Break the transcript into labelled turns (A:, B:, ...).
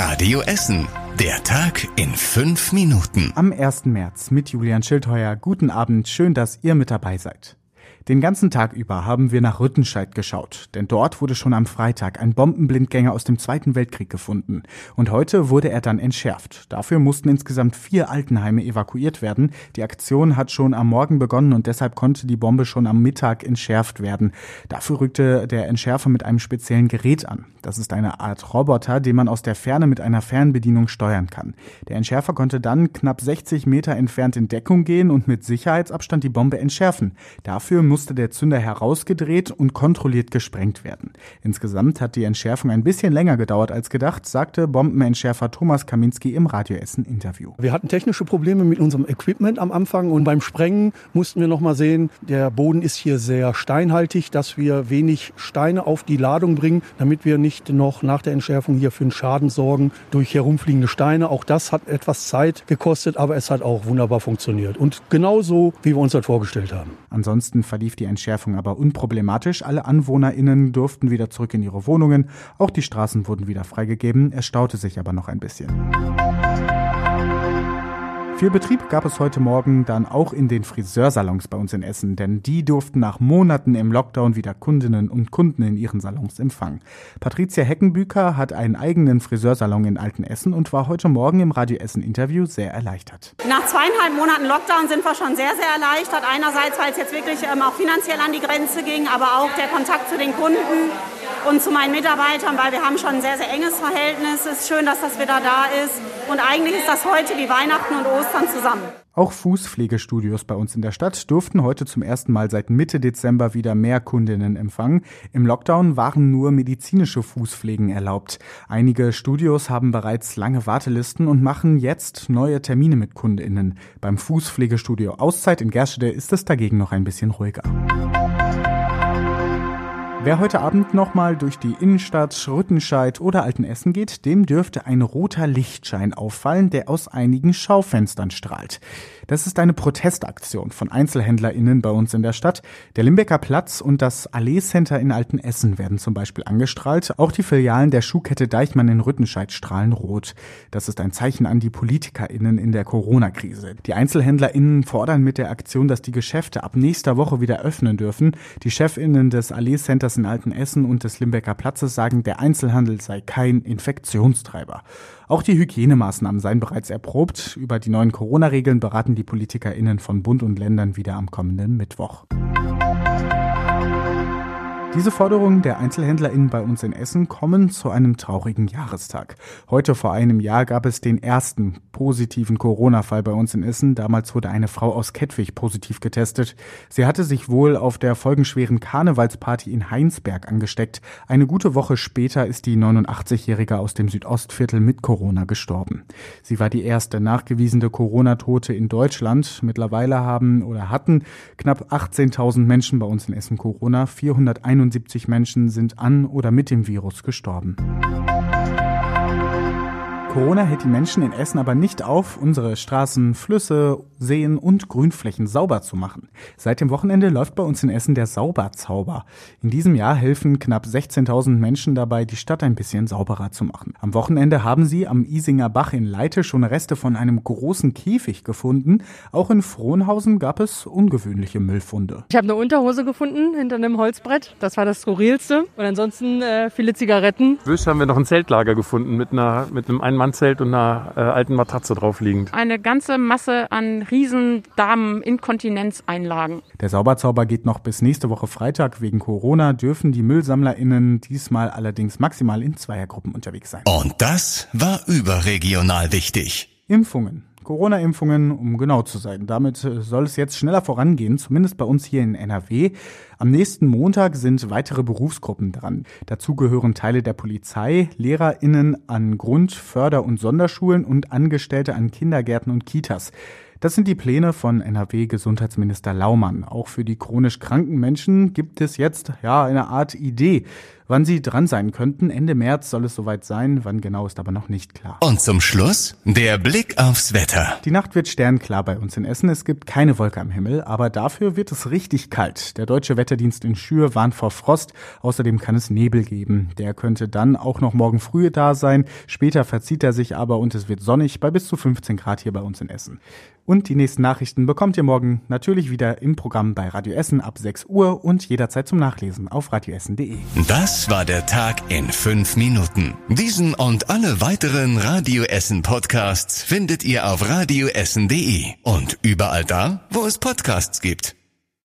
A: Radio Essen. Der Tag in fünf Minuten.
B: Am 1. März mit Julian Schildheuer. Guten Abend, schön, dass ihr mit dabei seid. Den ganzen Tag über haben wir nach Rüttenscheid geschaut, denn dort wurde schon am Freitag ein Bombenblindgänger aus dem Zweiten Weltkrieg gefunden. Und heute wurde er dann entschärft. Dafür mussten insgesamt vier Altenheime evakuiert werden. Die Aktion hat schon am Morgen begonnen und deshalb konnte die Bombe schon am Mittag entschärft werden. Dafür rückte der Entschärfer mit einem speziellen Gerät an. Das ist eine Art Roboter, den man aus der Ferne mit einer Fernbedienung steuern kann. Der Entschärfer konnte dann knapp 60 Meter entfernt in Deckung gehen und mit Sicherheitsabstand die Bombe entschärfen. Dafür musste der Zünder herausgedreht und kontrolliert gesprengt werden. Insgesamt hat die Entschärfung ein bisschen länger gedauert als gedacht, sagte Bombenentschärfer Thomas Kaminski im Radio Essen Interview.
C: Wir hatten technische Probleme mit unserem Equipment am Anfang und beim Sprengen mussten wir noch mal sehen, der Boden ist hier sehr steinhaltig, dass wir wenig Steine auf die Ladung bringen, damit wir nicht noch nach der Entschärfung hier für einen Schaden sorgen durch herumfliegende Steine. Auch das hat etwas Zeit gekostet, aber es hat auch wunderbar funktioniert und genauso, wie wir uns das vorgestellt haben.
B: Ansonsten verlief die Entschärfung aber unproblematisch. Alle AnwohnerInnen durften wieder zurück in ihre Wohnungen. Auch die Straßen wurden wieder freigegeben. Es staute sich aber noch ein bisschen. Viel Betrieb gab es heute Morgen dann auch in den Friseursalons bei uns in Essen, denn die durften nach Monaten im Lockdown wieder Kundinnen und Kunden in ihren Salons empfangen. Patricia Heckenbüker hat einen eigenen Friseursalon in Altenessen und war heute Morgen im Radio Essen Interview sehr erleichtert.
D: Nach zweieinhalb Monaten Lockdown sind wir schon sehr, sehr erleichtert. Einerseits, weil es jetzt wirklich ähm, auch finanziell an die Grenze ging, aber auch der Kontakt zu den Kunden und zu meinen Mitarbeitern, weil wir haben schon ein sehr, sehr enges Verhältnis. Es ist schön, dass das wieder da ist. Und eigentlich ist das heute wie Weihnachten und Ostern zusammen.
B: Auch Fußpflegestudios bei uns in der Stadt durften heute zum ersten Mal seit Mitte Dezember wieder mehr Kundinnen empfangen. Im Lockdown waren nur medizinische Fußpflegen erlaubt. Einige Studios haben bereits lange Wartelisten und machen jetzt neue Termine mit Kundinnen. Beim Fußpflegestudio Auszeit in Gerstede ist es dagegen noch ein bisschen ruhiger. Wer heute Abend nochmal durch die Innenstadt, Rüttenscheid oder Altenessen geht, dem dürfte ein roter Lichtschein auffallen, der aus einigen Schaufenstern strahlt. Das ist eine Protestaktion von EinzelhändlerInnen bei uns in der Stadt. Der Limbecker Platz und das Allee Center in Altenessen werden zum Beispiel angestrahlt. Auch die Filialen der Schuhkette Deichmann in Rüttenscheid strahlen rot. Das ist ein Zeichen an die PolitikerInnen in der Corona-Krise. Die EinzelhändlerInnen fordern mit der Aktion, dass die Geschäfte ab nächster Woche wieder öffnen dürfen. Die ChefInnen des Allee Centers in Altenessen und des Limbecker Platzes sagen, der Einzelhandel sei kein Infektionstreiber. Auch die Hygienemaßnahmen seien bereits erprobt. Über die neuen Corona-Regeln beraten die PolitikerInnen von Bund und Ländern wieder am kommenden Mittwoch. Diese Forderungen der EinzelhändlerInnen bei uns in Essen kommen zu einem traurigen Jahrestag. Heute vor einem Jahr gab es den ersten positiven Corona-Fall bei uns in Essen. Damals wurde eine Frau aus Kettwig positiv getestet. Sie hatte sich wohl auf der folgenschweren Karnevalsparty in Heinsberg angesteckt. Eine gute Woche später ist die 89-Jährige aus dem Südostviertel mit Corona gestorben. Sie war die erste nachgewiesene Corona-Tote in Deutschland. Mittlerweile haben oder hatten knapp 18.000 Menschen bei uns in Essen Corona. 471 71 Menschen sind an oder mit dem Virus gestorben. Corona hält die Menschen in Essen aber nicht auf, unsere Straßen, Flüsse, Seen und Grünflächen sauber zu machen. Seit dem Wochenende läuft bei uns in Essen der Sauberzauber. In diesem Jahr helfen knapp 16.000 Menschen dabei, die Stadt ein bisschen sauberer zu machen. Am Wochenende haben sie am Isinger Bach in Leite schon Reste von einem großen Käfig gefunden. Auch in Frohnhausen gab es ungewöhnliche Müllfunde.
E: Ich habe eine Unterhose gefunden hinter einem Holzbrett. Das war das skurrilste. Und ansonsten äh, viele Zigaretten.
F: Wisch haben wir noch ein Zeltlager gefunden mit einer mit einem Ein-Mann-Zelt und einer äh, alten Matratze drauf liegend.
E: Eine ganze Masse an riesen Damen-Inkontinenzeinlagen.
B: Der Sauberzauber geht noch bis nächste Woche Freitag. Wegen Corona dürfen die MüllsammlerInnen diesmal allerdings maximal in Zweiergruppen unterwegs sein.
A: Und das war überregional wichtig.
B: Impfungen. Corona-Impfungen, um genau zu sein. Damit soll es jetzt schneller vorangehen, zumindest bei uns hier in NRW. Am nächsten Montag sind weitere Berufsgruppen dran. Dazu gehören Teile der Polizei, LehrerInnen an Grund-, Förder- und Sonderschulen und Angestellte an Kindergärten und Kitas. Das sind die Pläne von NRW-Gesundheitsminister Laumann. Auch für die chronisch kranken Menschen gibt es jetzt ja eine Art Idee. Wann sie dran sein könnten, Ende März soll es soweit sein, wann genau ist aber noch nicht klar.
A: Und zum Schluss der Blick aufs Wetter.
B: Die Nacht wird sternklar bei uns in Essen. Es gibt keine Wolke am Himmel, aber dafür wird es richtig kalt. Der deutsche Wetterdienst in Schür warnt vor Frost. Außerdem kann es Nebel geben. Der könnte dann auch noch morgen früh da sein. Später verzieht er sich aber und es wird sonnig bei bis zu 15 Grad hier bei uns in Essen. Und die nächsten Nachrichten bekommt ihr morgen natürlich wieder im Programm bei Radio Essen ab 6 Uhr und jederzeit zum Nachlesen auf radioessen.de.
A: Das war der Tag in fünf Minuten. Diesen und alle weiteren Radio Essen Podcasts findet ihr auf radioessen.de und überall da, wo es Podcasts gibt.